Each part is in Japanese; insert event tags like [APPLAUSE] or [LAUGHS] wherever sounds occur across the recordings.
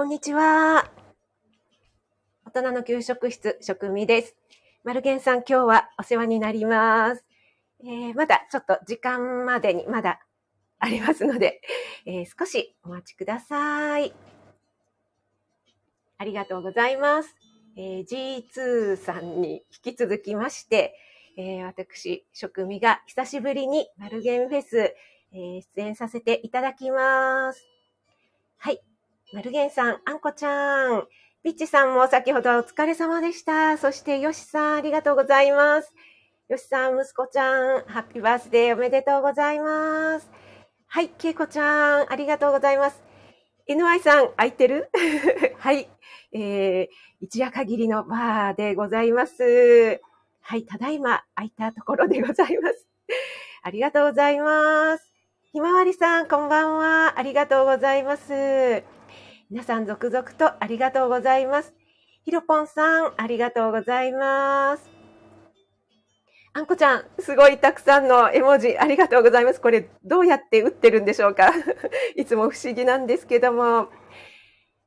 こんにちは。大人の給食室、食味です。マルゲンさん、今日はお世話になります。えー、まだちょっと時間までにまだありますので、えー、少しお待ちください。ありがとうございます。えー、G2 さんに引き続きまして、えー、私、食味が久しぶりにマルゲンフェス、えー、出演させていただきます。はい。マルゲンさん、あんこちゃん、ピッチさんも先ほどお疲れ様でした。そして、よしさん、ありがとうございます。よしさん、息子ちゃん、ハッピーバースデーおめでとうございます。はい、けいこちゃん、ありがとうございます。NY さん、空いてる？[LAUGHS] はい、えー、一夜限りのバーでございます。はい、ただいま空いたところでございます。ありがとうございます。ひまわりさん、こんばんは。ありがとうございます。皆さん、続々とありがとうございます。ひろぽんさん、ありがとうございます。あんこちゃん、すごいたくさんの絵文字ありがとうございます。これ、どうやって打ってるんでしょうか？[LAUGHS] いつも不思議なんですけども。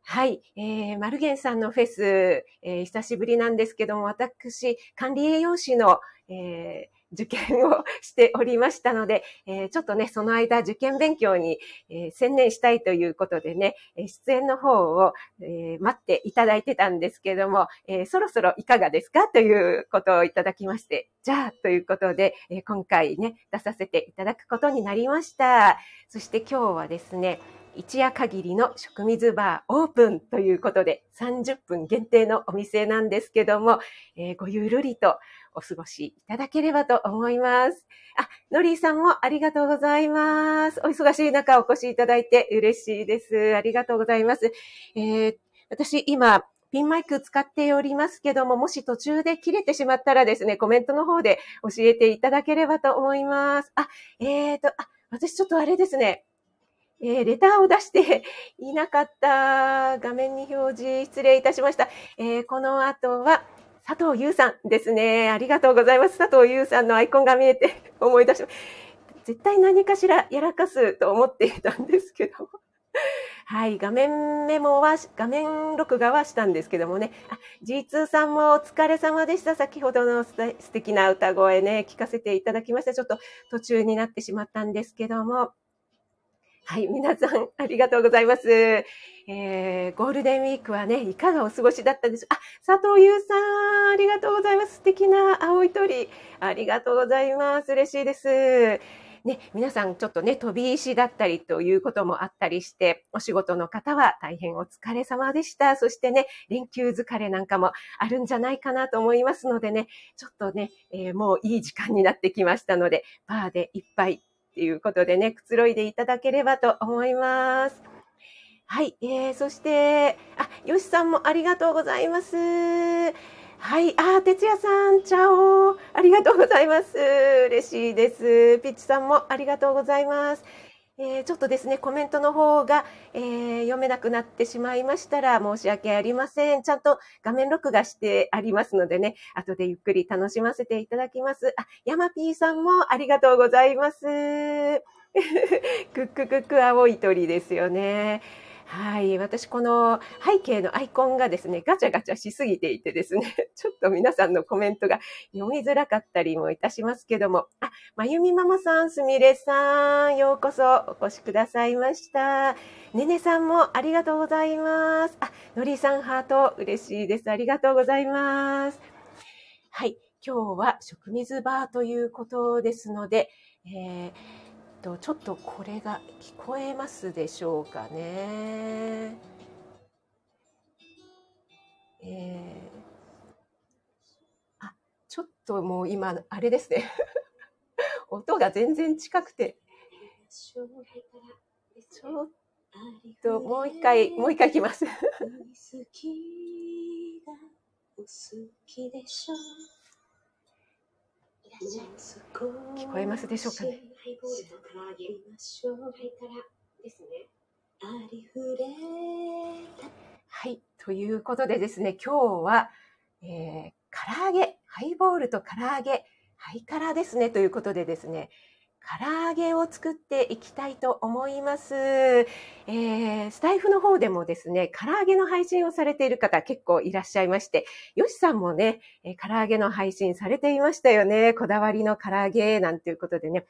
はい、えー、マルゲンさんのフェス、えー、久しぶりなんですけども、私、管理栄養士の、えー受験をしておりましたので、[LAUGHS] えー、ちょっとね、その間受験勉強に、えー、専念したいということでね、出演の方を、えー、待っていただいてたんですけども、えそろそろいかがですかということをいただきまして、じゃあということで、え今回ね、出させていただくことになりました。そして今日はですね、一夜限りの食水バーオープンということで30分限定のお店なんですけども、えー、ごゆるりとお過ごしいただければと思います。あ、ノリーさんもありがとうございます。お忙しい中お越しいただいて嬉しいです。ありがとうございます。えー、私今、ピンマイク使っておりますけども、もし途中で切れてしまったらですね、コメントの方で教えていただければと思います。あ、えーと、あ、私ちょっとあれですね。えー、レターを出して [LAUGHS] いなかった画面に表示失礼いたしました。えー、この後は佐藤優さんですね。ありがとうございます。佐藤優さんのアイコンが見えて [LAUGHS] 思い出しました。絶対何かしらやらかすと思っていたんですけど。[LAUGHS] はい、画面メモは、画面録画はしたんですけどもね。あ、G2 さんもお疲れ様でした。先ほどの素敵な歌声ね、聞かせていただきました。ちょっと途中になってしまったんですけども。はい、皆さん、ありがとうございます。えー、ゴールデンウィークはね、いかがお過ごしだったでしょう？あ、佐藤優さん、ありがとうございます。素敵な青い鳥。ありがとうございます。嬉しいです。ね、皆さんちょっとね、飛び石だったりということもあったりして、お仕事の方は大変お疲れ様でした。そしてね、連休疲れなんかもあるんじゃないかなと思いますのでね、ちょっとね、えー、もういい時間になってきましたので、バーでいっぱいっていうことでね、くつろいでいただければと思います。はい、えー、そして、あ、よしさんもありがとうございます。はい、あ、哲也さん、チャオありがとうございます。嬉しいです。ピッチさんもありがとうございます。えー、ちょっとですね、コメントの方が、えー、読めなくなってしまいましたら申し訳ありません。ちゃんと画面録画してありますのでね、後でゆっくり楽しませていただきます。あ、ヤマピーさんもありがとうございます。[LAUGHS] クッククック青い鳥ですよね。はい。私、この背景のアイコンがですね、ガチャガチャしすぎていてですね、[LAUGHS] ちょっと皆さんのコメントが読みづらかったりもいたしますけども、あ、まゆみママさん、すみれさん、ようこそお越しくださいました。ねねさんもありがとうございます。あ、のりさんハート、嬉しいです。ありがとうございます。はい。今日は食水バーということですので、えーとちょっとこれが聞こえますでしょうかね。えー、あ、ちょっともう今、あれですね。[LAUGHS] 音が全然近くて。ちょっともう一回、もう一回いきます。聞こえますでしょうかね？ハイボールと唐揚げましょう。はいかね。はい。ということでですね、今日は、えー、唐揚げ、ハイボールと唐揚げ、ハイカラですね。ということでですね、唐揚げを作っていきたいと思います。えー、スタイフの方でもですね、唐揚げの配信をされている方結構いらっしゃいまして、よしさんもね、えー、唐揚げの配信されていましたよね。こだわりの唐揚げなんていうことでね。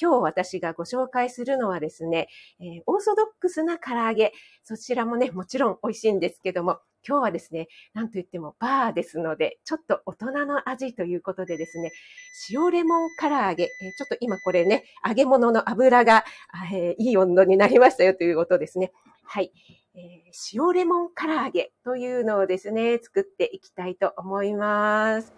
今日私がご紹介するのはですね、えー、オーソドックスな唐揚げ。そちらもね、もちろん美味しいんですけども、今日はですね、なんと言ってもバーですので、ちょっと大人の味ということでですね、塩レモン唐揚げ、えちょっと今これね、揚げ物の油が、えー、いい温度になりましたよということですね。はい。えー、塩レモン唐揚げというのをですね、作っていきたいと思います。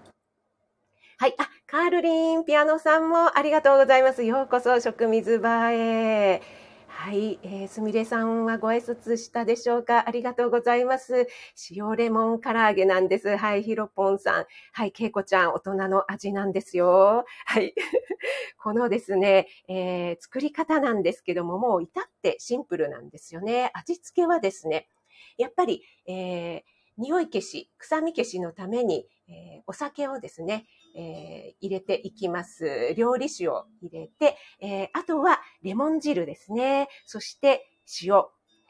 はい。あ、カールリン、ピアノさんもありがとうございます。ようこそ、食水場へ。はい、えー、すみれさんはご挨拶したでしょうか？ありがとうございます。塩レモン唐揚げなんです。はい、ひろぽんさん。はい、けいこちゃん、大人の味なんですよ。はい。[LAUGHS] このですね、えー、作り方なんですけども、もう至ってシンプルなんですよね。味付けはですね、やっぱり、えー、匂い消し、臭み消しのために、えー、お酒をですね、えー、入れていきます。料理酒を入れて、えー、あとはレモン汁ですね。そして塩。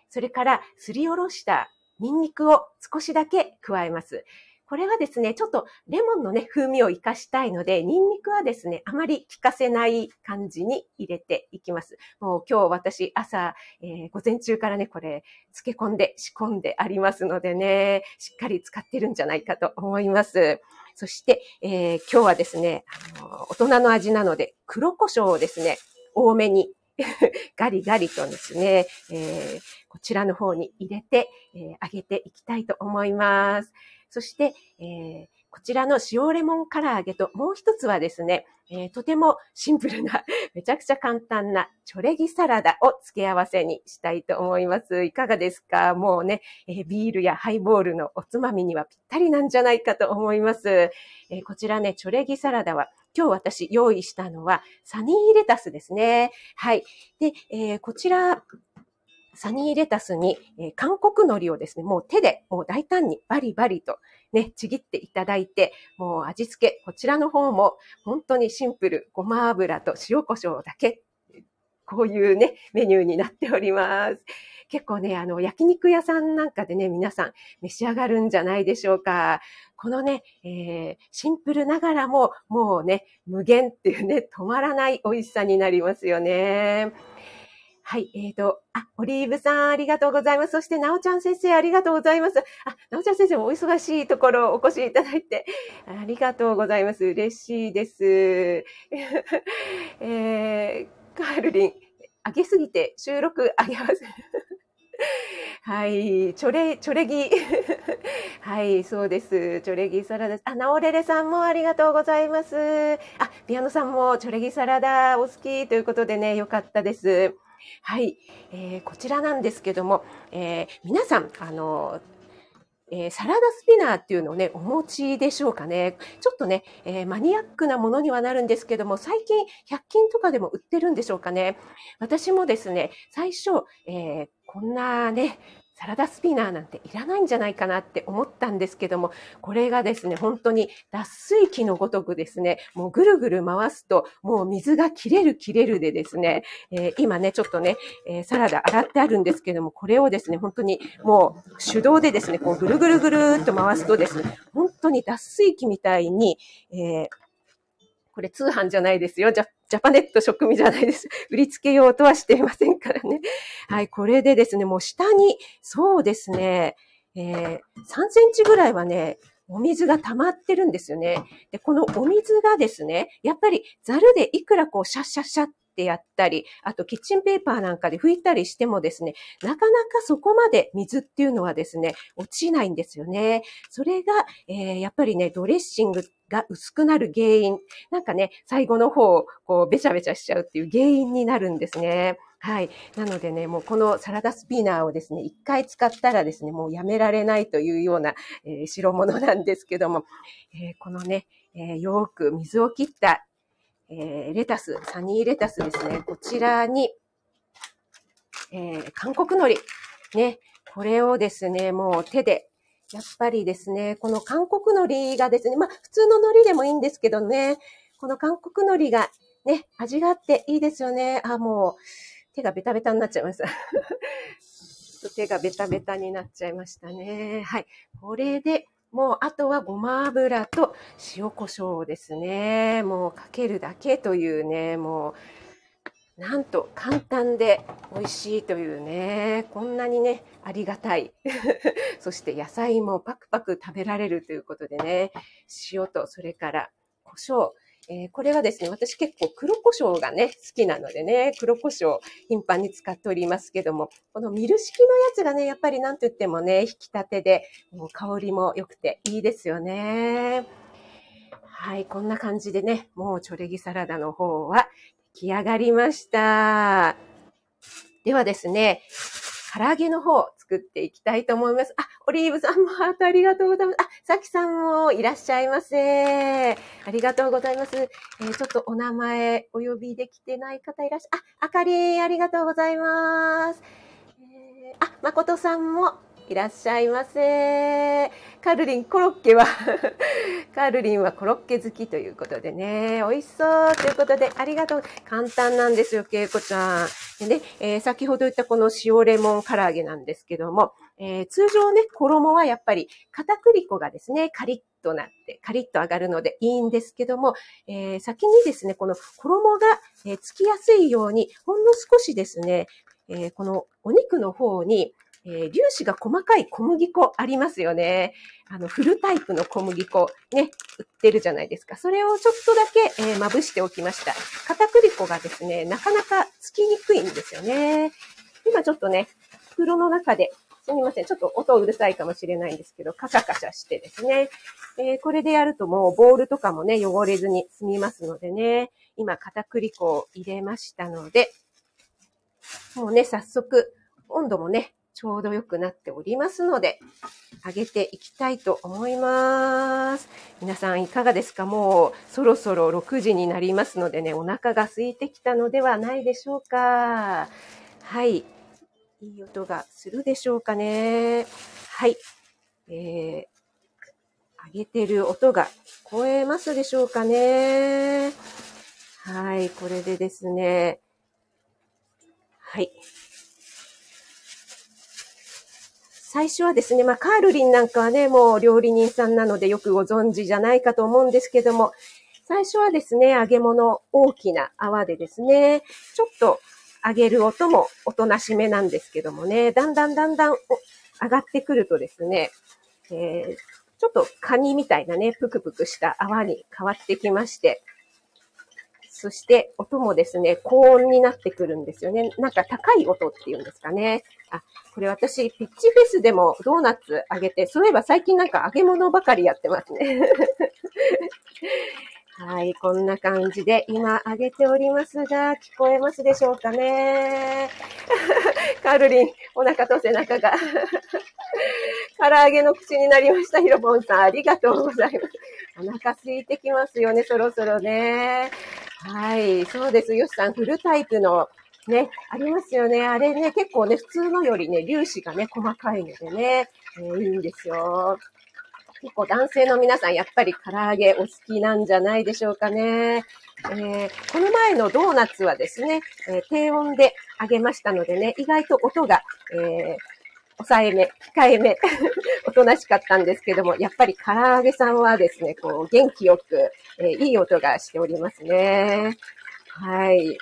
それからすりおろしたニンニクを少しだけ加えます。これはですね、ちょっとレモンのね、風味を活かしたいので、ニンニクはですね、あまり効かせない感じに入れていきます。もう今日私朝、えー、午前中からね、これ漬け込んで仕込んでありますのでね、しっかり使ってるんじゃないかと思います。そして、えー、今日はですね、あの、大人の味なので、黒胡椒をですね、多めに [LAUGHS] ガリガリとですね、えー、こちらの方に入れて、えー、あげていきたいと思います。そして、えー、こちらの塩レモン唐揚げともう一つはですね、えー、とてもシンプルな、[LAUGHS] めちゃくちゃ簡単なチョレギサラダを付け合わせにしたいと思います。いかがですか？もうね、えー、ビールやハイボールのおつまみにはぴったりなんじゃないかと思います。えー、こちらね、チョレギサラダは今日私用意したのはサニーレタスですね。はい。で、えー、こちら、サニーレタスに、えー、韓国海苔をですね、もう手でもう大胆にバリバリとね、ちぎっていただいて、もう味付け、こちらの方も本当にシンプル、ごま油と塩胡椒だけ、こういうね、メニューになっております。結構ね、あの、焼肉屋さんなんかでね、皆さん召し上がるんじゃないでしょうか。このね、えー、シンプルながらも、もうね、無限っていうね、止まらない美味しさになりますよね。はい。えっ、ー、と、あ、オリーブさん、ありがとうございます。そして、なおちゃん先生、ありがとうございます。あ、なおちゃん先生もお忙しいところお越しいただいて、ありがとうございます。嬉しいです。[LAUGHS] えー、カールリン、上げすぎて収録上げます。[LAUGHS] はい、チョレ、チョレギ。[LAUGHS] はい、そうです。チョレギサラダ。あ、ナオレレさんもありがとうございます。あ、ピアノさんもチョレギサラダお好きということでね、よかったです。はい、えー、こちらなんですけども、えー、皆さん、あの、えー、サラダスピナーっていうのをね、お持ちでしょうかね。ちょっとね、えー、マニアックなものにはなるんですけども、最近100均とかでも売ってるんでしょうかね。私もですね、最初、えー、こんなね、サラダスピナーなんていらないんじゃないかなって思ったんですけども、これがですね、本当に脱水機のごとくですね、もうぐるぐる回すと、もう水が切れる切れるでですね、えー、今ね、ちょっとね、えー、サラダ洗ってあるんですけども、これをですね、本当にもう手動でですね、こうぐるぐるぐるっと回すとですね、本当に脱水機みたいに、えー、これ通販じゃないですよ。ジャジャパネット食味じゃないです。[LAUGHS] 売りつけようとはしていませんからね。はい、これでですね、もう下に、そうですね、えー、3センチぐらいはね、お水が溜まってるんですよね。で、このお水がですね、やっぱりザルでいくらこうシャッシャッシャッってやったり、あとキッチンペーパーなんかで拭いたりしてもですね、なかなかそこまで水っていうのはですね、落ちないんですよね。それが、えー、やっぱりね、ドレッシングが薄くなる原因。なんかね、最後の方、こう、べちゃべちゃしちゃうっていう原因になるんですね。はい。なのでね、もうこのサラダスピナーをですね、一回使ったらですね、もうやめられないというような、えー、代物なんですけども、えー、このね、えー、よく水を切ったえー、レタス、サニーレタスですね。こちらに、えー、韓国海苔。ね。これをですね、もう手で、やっぱりですね、この韓国海苔がですね、まあ普通の海苔でもいいんですけどね、この韓国海苔がね、味があっていいですよね。あ、もう、手がベタベタになっちゃいました。[LAUGHS] 手がベタベタになっちゃいましたね。はい。これで、もう、あとはごま油と塩コショウですね。もうかけるだけというね、もう、なんと簡単で美味しいというね、こんなにね、ありがたい。[LAUGHS] そして野菜もパクパク食べられるということでね、塩とそれから胡椒、えー、これはですね、私結構黒胡椒がね、好きなのでね、黒胡椒頻繁に使っておりますけども、このミル式のやつがね、やっぱりなんと言ってもね、引き立てで、もう香りも良くていいですよね。はい、こんな感じでね、もうチョレギサラダの方は出来上がりました。ではですね、唐揚げの方作っていきたいと思います。あ、オリーブさんもハートありがとうございます。あ、さきさんもいらっしゃいませ。ありがとうございます。えー、ちょっとお名前お呼びできてない方いらっしゃ、あ、あかりありがとうございます。えー、あ、まことさんもいらっしゃいませ。カルリン、コロッケは [LAUGHS] カルリンはコロッケ好きということでね、美味しそうということで、ありがとう。簡単なんですよ、けいこちゃん。でね、えー、先ほど言ったこの塩レモン唐揚げなんですけども、えー、通常ね、衣はやっぱり片栗粉がですね、カリッとなって、カリッと上がるのでいいんですけども、えー、先にですね、この衣が、えつきやすいように、ほんの少しですね、えこのお肉の方に、えー、粒子が細かい小麦粉ありますよね。あの、フルタイプの小麦粉ね、売ってるじゃないですか。それをちょっとだけ、えー、まぶしておきました。片栗粉がですね、なかなかつきにくいんですよね。今ちょっとね、袋の中ですみません。ちょっと音うるさいかもしれないんですけど、カシャカシャしてですね。えー、これでやるともうボールとかもね、汚れずに済みますのでね。今、片栗粉を入れましたので、もうね、早速、温度もね、ちょうど良くなっておりますので、揚げていきたいと思います。皆さんいかがですか？もうそろそろ6時になりますのでね、お腹が空いてきたのではないでしょうか。はい。いい音がするでしょうかね。はい。えー、揚げてる音が聞こえますでしょうかね。はい。これでですね。はい。最初はですね、まあ、カールリンなんかはね、もう料理人さんなのでよくご存知じゃないかと思うんですけども、最初はですね、揚げ物大きな泡でですね、ちょっと揚げる音もおとなしめなんですけどもね、だんだんだんだん上がってくるとですね、えー、ちょっとカニみたいなね、ぷくぷくした泡に変わってきまして、そして音もですね、高音になってくるんですよね。なんか高い音っていうんですかね。あ、これ私、ピッチフェスでもドーナツあげて、そういえば最近なんか揚げ物ばかりやってますね。[LAUGHS] はい、こんな感じで今揚げておりますが、聞こえますでしょうかね。[LAUGHS] カルリン、お腹と背中が。[LAUGHS] 唐揚げの口になりました、ヒロポンさん。ありがとうございます。お腹空いてきますよね、そろそろね。はい、そうです。よしさん、フルタイプのね、ありますよね。あれね、結構ね、普通のよりね、粒子がね、細かいのでね、えー、いいんですよ。結構男性の皆さん、やっぱり唐揚げお好きなんじゃないでしょうかね。えー、この前のドーナツはですね、えー、低温で揚げましたのでね、意外と音が、え、抑えめ、控えめ、[LAUGHS] おとなしかったんですけども、やっぱり唐揚げさんはですね、こう、元気よく、えー、いい音がしておりますね。はい。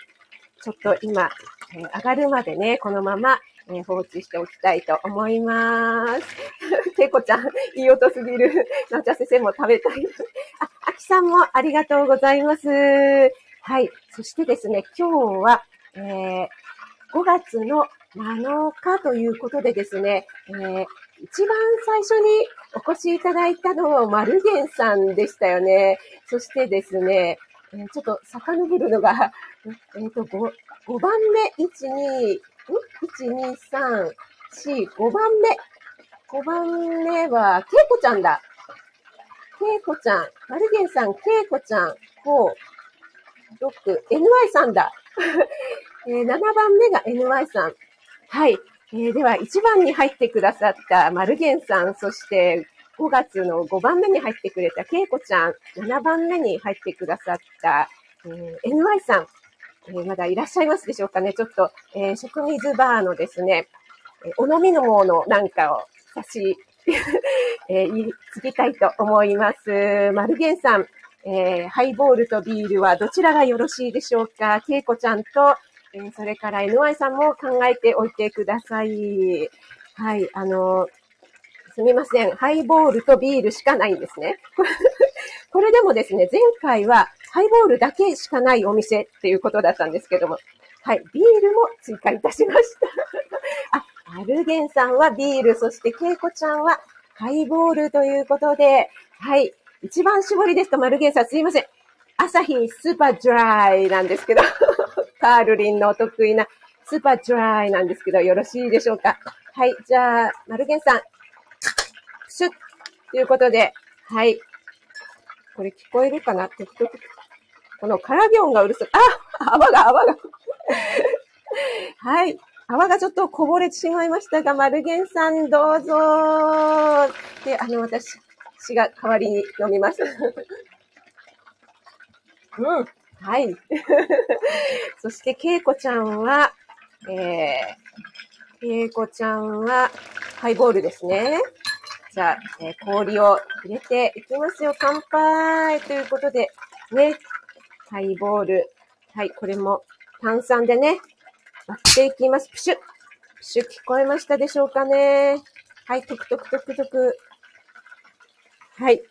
ちょっと今、えー、上がるまでね、このまま、えー、放置しておきたいと思います。けいこちゃん、いい音すぎる。[LAUGHS] なちゃ先生も食べたい。[LAUGHS] あ、あきさんもありがとうございます。はい。そしてですね、今日は、えー、5月の7日ということでですね、えー、一番最初にお越しいただいたのはマルゲンさんでしたよね。そしてですね、えー、ちょっと遡るのが、えっ、ー、と5、5番目、1、2、1、2、3、4、5番目。5番目は、ケイコちゃんだ。ケイコちゃん。マルゲンさん、ケイコちゃん、5、6、NY さんだ。[LAUGHS] えー、7番目が NY さん。はい。えー、では、1番に入ってくださったマルゲンさん、そして5月の5番目に入ってくれたケイコちゃん、7番目に入ってくださった、えー NY さん、えーまだいらっしゃいますでしょうかね。ちょっと、えー食水バーのですね、えーお飲みのものなんかを差し、[LAUGHS] えー言い継ぎたいと思います。マルゲンさん、えーハイボールとビールはどちらがよろしいでしょうか？ケイコちゃんと、それから NY さんも考えておいてください。はい、あのすみません。ハイボールとビールしかないんですね。[LAUGHS] これでもですね、前回はハイボールだけしかないお店っていうことだったんですけども、はい、ビールも追加いたしました。[LAUGHS] あ、アルゲンさんはビール、そしてケイコちゃんはハイボールということで、はい、一番絞りですと、マルゲンさんすいません。朝日スーパードライなんですけど、カールリンのお得意なスーパードライなんですけど、よろしいでしょうか？はい、じゃあ、マルゲンさん、シュッということで、はい。これ聞こえるかな？時々。この唐揚げ音がうるさい。あ泡が泡が。はい。泡がちょっとこぼれてしまいましたが、マルゲンさんどうぞ。で、あの、私、私が代わりに飲みます。うん。はい。[LAUGHS] そして、ケイコちゃんは、えー、ケイコちゃんは、ハイボールですね。じゃあ、えー氷を入れていきますよ。乾杯ということで、ね。ハイボール。はい、これも炭酸でね、割っていきます。プシュッ。プシュ聞こえましたでしょうかね。はい、トクトクトクトク。はい。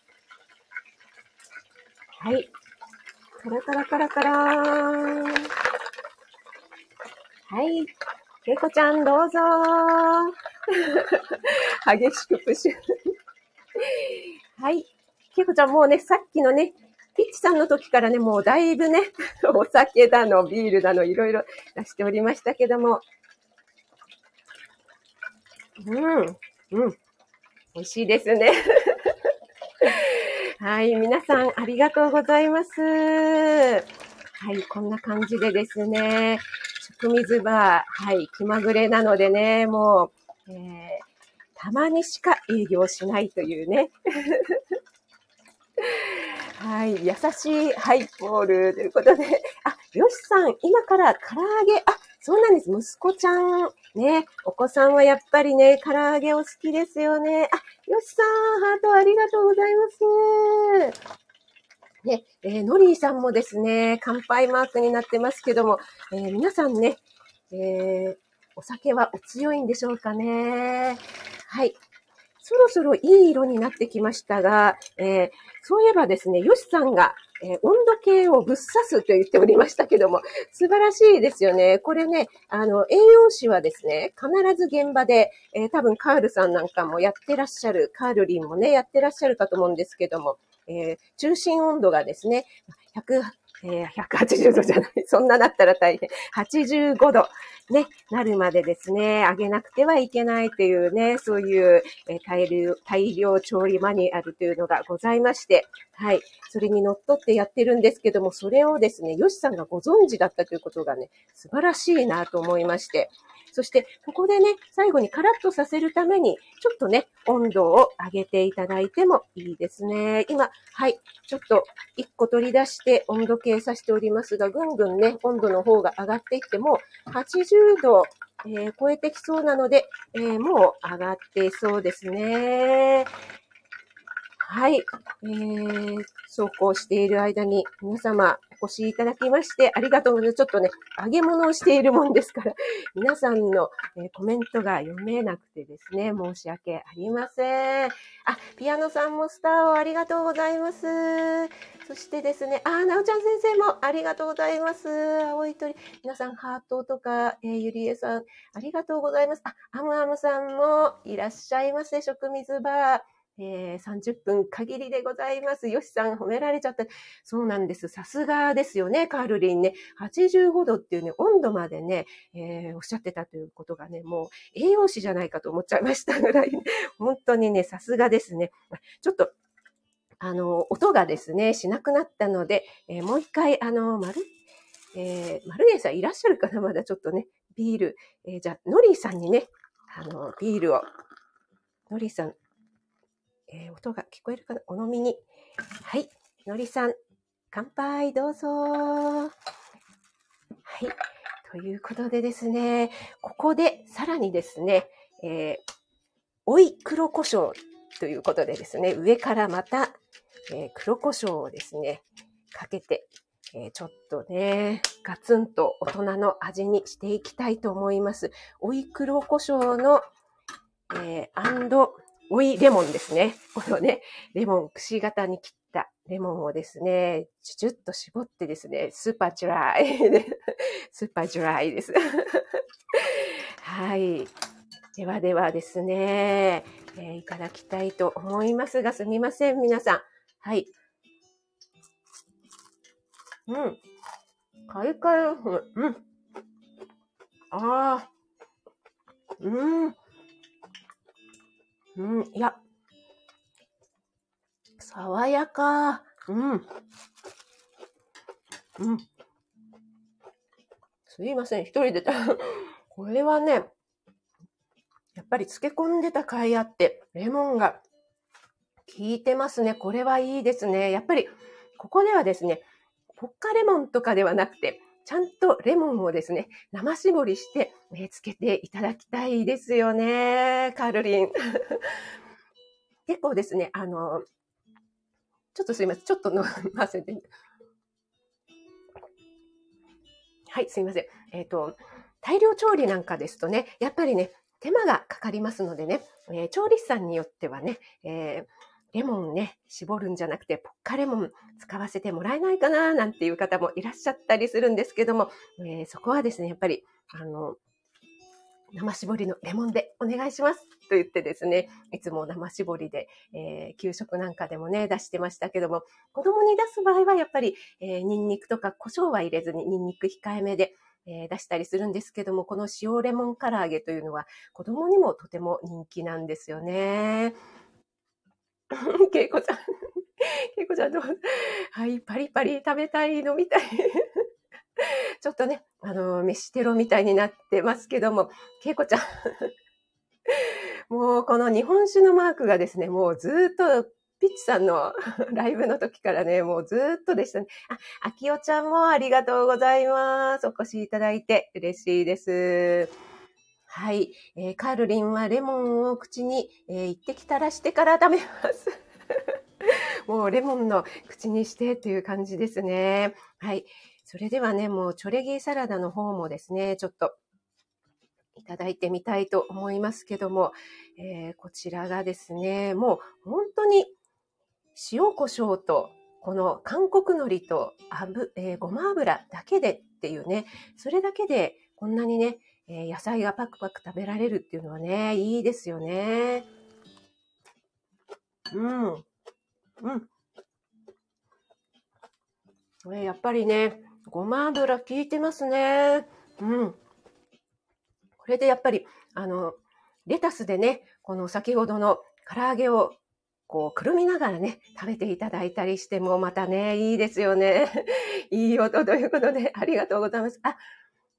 はい。カラカラカラカラーン。はい。けいこちゃんどうぞー。[LAUGHS] 激しくプシュ。はい。けいこちゃんもうね、さっきのね、ピッチさんの時からね、もうだいぶね、[LAUGHS] お酒だの、ビールだの、いろいろ出しておりましたけども。うん、うん。美味しいですね。はい、皆さんありがとうございます。はい、こんな感じでですね、食水バー、はい、気まぐれなのでね、もう、えーたまにしか営業しないというね。[LAUGHS] はい、優しいハイボールということで、あ、よしさん、今から唐揚げ、あ、そうなんです。息子ちゃん、ね、お子さんはやっぱりね、唐揚げお好きですよね。あ、よしさん、ハートありがとうございます。ね、えーノリーさんもですね、乾杯マークになってますけども、えー皆さんね、えーお酒はお強いんでしょうかね。はい。そろそろいい色になってきましたが、えーそういえばですね、ヨシさんが、えー温度計をぶっ刺すと言っておりましたけども、素晴らしいですよね。これね、あの、栄養士はですね、必ず現場で、えー多分カールさんなんかもやってらっしゃる、カールリンもね、やってらっしゃるかと思うんですけども、えー中心温度がですね、100、えー180度じゃない。[LAUGHS] そんななったら大変。85度、ね、なるまでですね、上げなくてはいけないというね、そういう、えー大量、大量調理マニュアルというのがございまして、はい。それにのっとってやってるんですけども、それをですね、ヨシさんがご存知だったということがね、素晴らしいなと思いまして、そして、ここでね、最後にカラッとさせるために、ちょっとね、温度を上げていただいてもいいですね。今、はい、ちょっと1個取り出して温度計させておりますが、ぐんぐんね、温度の方が上がっていっても、80度、えー超えてきそうなので、えーもう上がっていそうですね。はい。えー、そうこうしている間に皆様お越しいただきましてありがとうございます。ちょっとね、揚げ物をしているもんですから、[LAUGHS] 皆さんの、えコメントが読めなくてですね、申し訳ありません。あ、ピアノさんもスターをありがとうございます。そしてですね、あ、なおちゃん先生もありがとうございます。青い鳥。皆さん、ハートとか、えーゆりえさん、ありがとうございます。あ、アムアムさんもいらっしゃいませ、食水バー。えー30分限りでございます。よしさん褒められちゃった。そうなんです。さすがですよね、カールリンね。85度っていうね、温度までね、えーおっしゃってたということがね、もう栄養士じゃないかと思っちゃいましたぐらい、ね、[LAUGHS] 本当にね、さすがですね。ちょっと、あの、音がですね、しなくなったので、えーもう一回、あの、丸、えー、マルゲンさんいらっしゃるかなまだちょっとね、ビール。えーじゃあ、ノリーさんにね、あの、ビールを、ノリーさん、えー音が聞こえるかなお飲みに。はい。のりさん、乾杯、どうぞ。はい。ということでですね、ここでさらにですね、えー、追い黒胡椒ということでですね、上からまた、えー、黒胡椒をですね、かけて、えー、ちょっとね、ガツンと大人の味にしていきたいと思います。追い黒胡椒の、えー、追いレモンですね。このね、レモン、くし形に切ったレモンをですね、ちゅちゅっと絞ってですね、スーパードライ。[LAUGHS] スーパードライです。[LAUGHS] はい。ではではですね、えー、いただきたいと思いますが、すみません、皆さん。はい。うん。カリカリうん。ああ。うん。うん、いや。爽やか。うん。うん。すいません、一人でた。[LAUGHS] これはね、やっぱり漬け込んでた甲斐あって、レモンが効いてますね。これはいいですね。やっぱり、ここではですね、ポッカレモンとかではなくて、ちゃんとレモンをですね、生搾りして、ね、つけていただきたいですよね。カールリン。[LAUGHS] 結構ですね、あの、ちょっとすいません。ちょっと飲ませて。はい、すいません。えっ、ー、と、大量調理なんかですとね、やっぱりね、手間がかかりますのでね、えー、調理師さんによってはね、えー、レモンね、絞るんじゃなくて、ポッカレモン使わせてもらえないかな、なんていう方もいらっしゃったりするんですけども、えー、そこはですね、やっぱり、あの、生絞りのレモンでお願いしますと言ってですね、いつも生絞りで、えー、給食なんかでもね、出してましたけども、子供に出す場合はやっぱり、えー、ニンニクとか胡椒は入れずに、ニンニク控えめで、えー、出したりするんですけども、この塩レモン唐揚げというのは子供にもとても人気なんですよね。けいこちゃん、けいこちゃんどう？[LAUGHS] はい、パリパリ食べたいのみたい。[LAUGHS] ちょっとね、あの、飯テロみたいになってますけども、けいこちゃん。[LAUGHS] もうこの日本酒のマークがですね、もうずっとピッチさんの [LAUGHS] ライブの時からね、もうずっとでしたね。あ、あきおちゃんもありがとうございます。お越しいただいて嬉しいです。はい、えー、カールリンはレモンを口に、えー、一滴垂らしてから食べます。もうレモンの口にしてという感じですね。はい。それではね、もうチョレギーサラダの方もですね、ちょっといただいてみたいと思いますけども、えー、こちらがですね、もう本当に塩コショウとこの韓国海苔と油、えー、ごま油だけでっていうね、それだけでこんなにね、えー、野菜がパクパク食べられるっていうのはね、いいですよね。うん。うん。これやっぱりね、ごま油効いてますね。うん。これでやっぱり、あの、レタスでね、この先ほどの唐揚げをこう、くるみながらね、食べていただいたりしても、またね、いいですよね。[LAUGHS] いい音ということで、ありがとうございます。あ、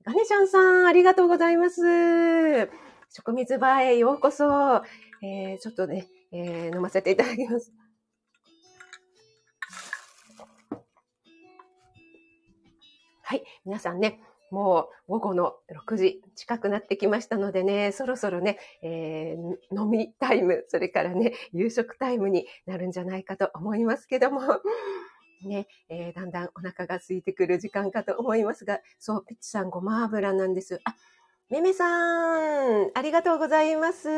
ガネちゃんさん、ありがとうございます。食水場へようこそ。えー、ちょっとね、えー、飲ませていただきます。はい、皆さんね、もう午後の6時近くなってきましたのでね、そろそろね、えー、飲みタイム、それからね、夕食タイムになるんじゃないかと思いますけども、[LAUGHS] ね、えー、だんだんお腹が空いてくる時間かと思いますが、そう、ピッチさんごま油なんです。あ、めめさん、ありがとうございます。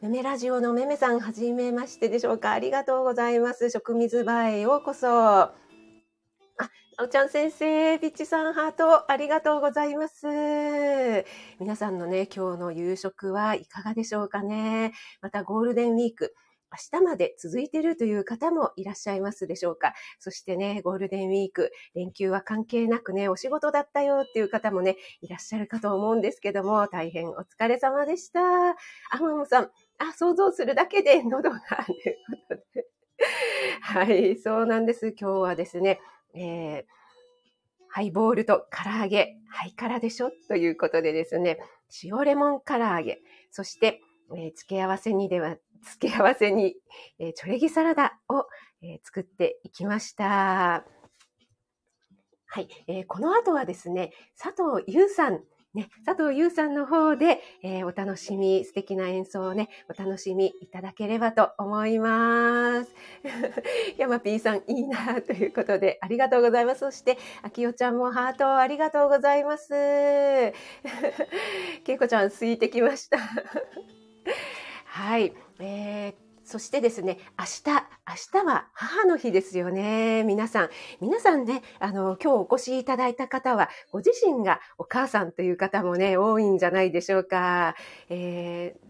めめラジオのめめさん、はじめましてでしょうかありがとうございます。食水場へようこそ。おちゃん先生、ピッチさんハート、ありがとうございます。皆さんのね、今日の夕食はいかがでしょうかね。またゴールデンウィーク、明日まで続いているという方もいらっしゃいますでしょうか。そしてね、ゴールデンウィーク、連休は関係なくね、お仕事だったよっていう方もね、いらっしゃるかと思うんですけども、大変お疲れ様でした。あももさん、あ、想像するだけで喉が、ということで。はい、そうなんです。今日はですね、えー、ハイボールと唐揚げ、ハイカラでしょ？ということでですね、塩レモン唐揚げ、そして、えー、付け合わせにでは、[LAUGHS] 付け合わせに、えー、チョレギサラダを、えー、作っていきました。はい、えー、この後はですね、佐藤優さんね、佐藤優さんの方で、えー、お楽しみ、素敵な演奏をね、お楽しみいただければと思います。[LAUGHS] 山 P さん、いいなということで、ありがとうございます。そして、あきおちゃんもハートありがとうございます。けいこちゃん、すいてきました。[LAUGHS] はい。えーそしてですね、明日、明日は母の日ですよね。皆さん。皆さんね、あの、今日お越しいただいた方は、ご自身がお母さんという方もね、多いんじゃないでしょうか。えー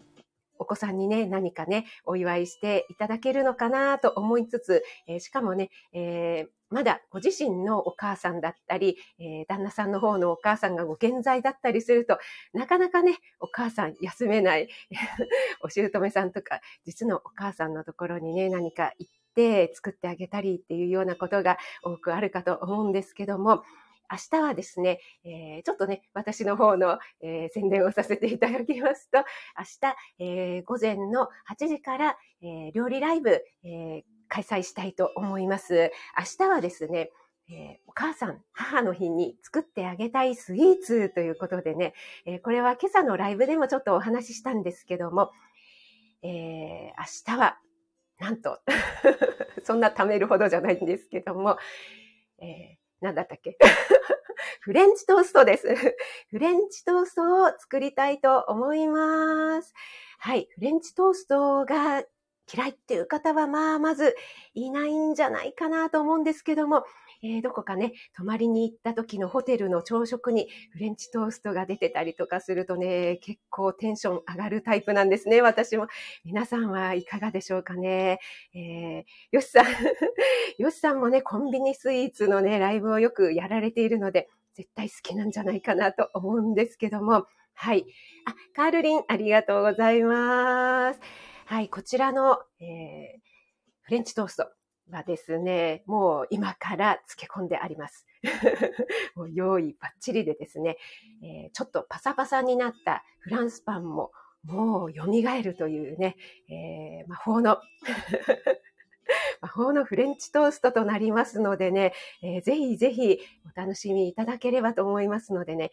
お子さんにね、何かね、お祝いしていただけるのかなと思いつつ、えー、しかもね、えー、まだご自身のお母さんだったり、えー、旦那さんの方のお母さんがご健在だったりすると、なかなかね、お母さん休めない、[LAUGHS] お姑さんとか、実のお母さんのところにね、何か行って作ってあげたりっていうようなことが多くあるかと思うんですけども、明日はですね、えー、ちょっとね、私の方の、えー、宣伝をさせていただきますと、明日、えー、午前の8時から、え料理ライブ、え開催したいと思います。明日はですね、えー、お母さん、母の日に作ってあげたいスイーツということでね、えー、これは今朝のライブでもちょっとお話ししたんですけども、えー、明日は、なんと [LAUGHS] そんな貯めるほどじゃないんですけども、え、なんだったっけ？[LAUGHS] フレンチトーストです。[LAUGHS] フレンチトーストを作りたいと思います。はい。フレンチトーストが嫌いっていう方は、まあ、まずいないんじゃないかなと思うんですけども、えー、どこかね、泊まりに行った時のホテルの朝食にフレンチトーストが出てたりとかするとね、結構テンション上がるタイプなんですね、私も。皆さんはいかがでしょうかね。えー、よしさん、[LAUGHS] よしさんもね、コンビニスイーツのね、ライブをよくやられているので、絶対好きなんじゃないかなと思うんですけども、はい。あ、カールリン、ありがとうございます。はい、こちらの、えー、フレンチトーストはですね、もう今から漬け込んであります。[LAUGHS] もう用意バッチリでですね、えー、ちょっとパサパサになったフランスパンももう蘇るというね、えー、魔法の [LAUGHS] 魔法のフレンチトーストとなりますのでね、えー、ぜひぜひお楽しみいただければと思いますのでね、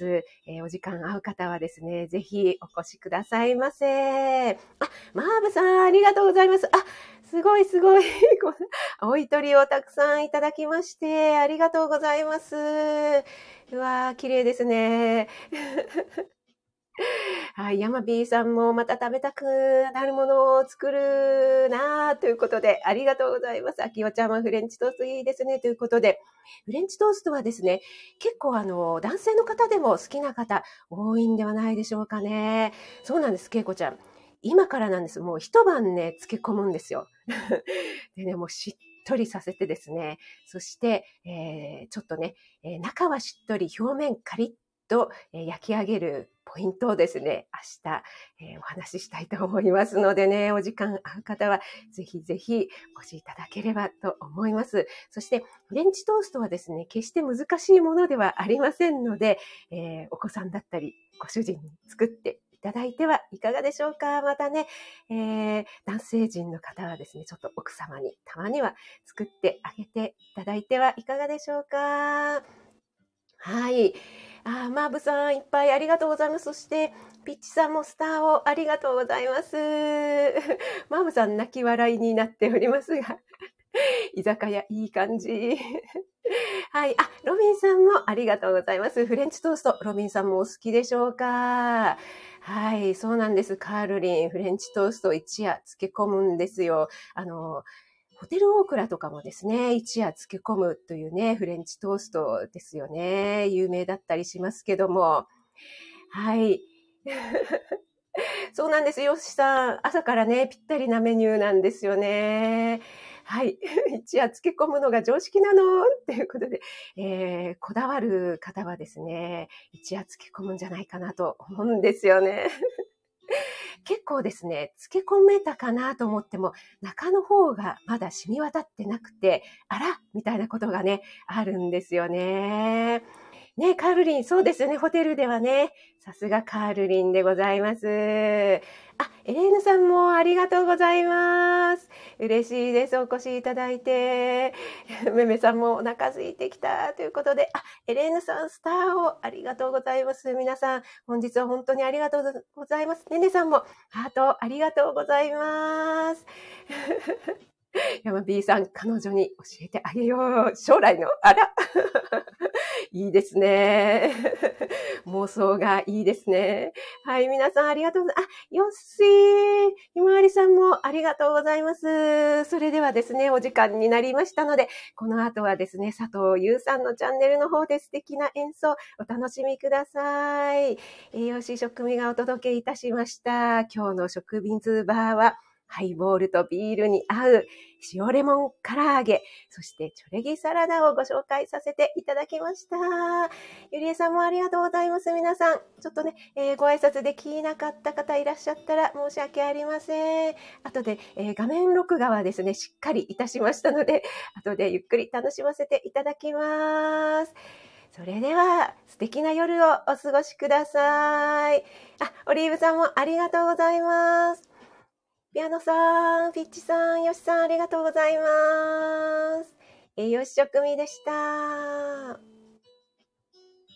明日、えー、お時間合う方はですね、ぜひお越しくださいませ。あ、マーブさん、ありがとうございます。あ、すごいすごい。[LAUGHS] 青い鳥をたくさんいただきまして、ありがとうございます。うわー、綺麗ですね。[LAUGHS] はい、山 B さんもまた食べたくなるものを作るなということで、ありがとうございます。秋代ちゃんはフレンチトーストいいですねということで、フレンチトーストはですね、結構あの、男性の方でも好きな方多いんではないでしょうかね。そうなんです、けいこちゃん。今からなんです。もう一晩ね、漬け込むんですよ。[LAUGHS] でね、もうしっとりさせてですね、そして、えー、ちょっとね、えー、中はしっとり、表面カリッと、焼き上げるポイントをですね、明日、えー、お話ししたいと思いますのでね、お時間合う方は、ぜひぜひお越しいただければと思います。そして、フレンチトーストはですね、決して難しいものではありませんので、えー、お子さんだったり、ご主人に作っていただいてはいかがでしょうかまたね、えー、男性陣の方はですね、ちょっと奥様にたまには作ってあげていただいてはいかがでしょうかはい。あマーブさん、いっぱいありがとうございます。そして、ピッチさんもスターをありがとうございます。[LAUGHS] マーブさん、泣き笑いになっておりますが、[LAUGHS] 居酒屋、いい感じ。[LAUGHS] はい。あ、ロビンさんもありがとうございます。フレンチトースト、ロビンさんもお好きでしょうか？はい、そうなんです。カールリン、フレンチトースト一夜漬け込むんですよ。あの、ホテルオークラとかもですね、一夜漬け込むというね、フレンチトーストですよね。有名だったりしますけども。はい。[LAUGHS] そうなんですよ、しさん。朝からね、ぴったりなメニューなんですよね。はい。[LAUGHS] 一夜漬け込むのが常識なの？っていうことで、えー、こだわる方はですね、一夜漬け込むんじゃないかなと思うんですよね。結構ですね、漬け込めたかなと思っても、中の方がまだ染み渡ってなくて、あらみたいなことがね、あるんですよね。ね、カールリン、そうですよね、ホテルではね。さすがカールリンでございます。あ、エレーヌさんもありがとうございます。嬉しいです。お越しいただいて。[LAUGHS] めめさんもお腹空いてきたということで、あ、エレーヌさん、スターをありがとうございます。皆さん、本日は本当にありがとうございます。ねねさんも、ハートありがとうございます。[LAUGHS] 山 B さん、彼女に教えてあげよう。将来の、あら。[LAUGHS] いいですね。[LAUGHS] 妄想がいいですね。はい、皆さんありがとうございます。あ、よっしー。ひまわりさんもありがとうございます。それではですね、お時間になりましたので、この後はですね、佐藤優さんのチャンネルの方で素敵な演奏、お楽しみください。栄養士食味がお届けいたしました。今日の食瓶ズバーは、ハイボールとビールに合う塩レモン唐揚げ、そしてチョレギサラダをご紹介させていただきました。ゆりえさんもありがとうございます。皆さん、ちょっとね、えー、ご挨拶できなかった方いらっしゃったら申し訳ありません。後で、えー、画面録画はですね、しっかりいたしましたので、[LAUGHS] 後でゆっくり楽しませていただきます。それでは、素敵な夜をお過ごしください。あ、オリーブさんもありがとうございます。ピアノさん、ピッチさん、ヨシさん、ありがとうございます。えよし食味でした。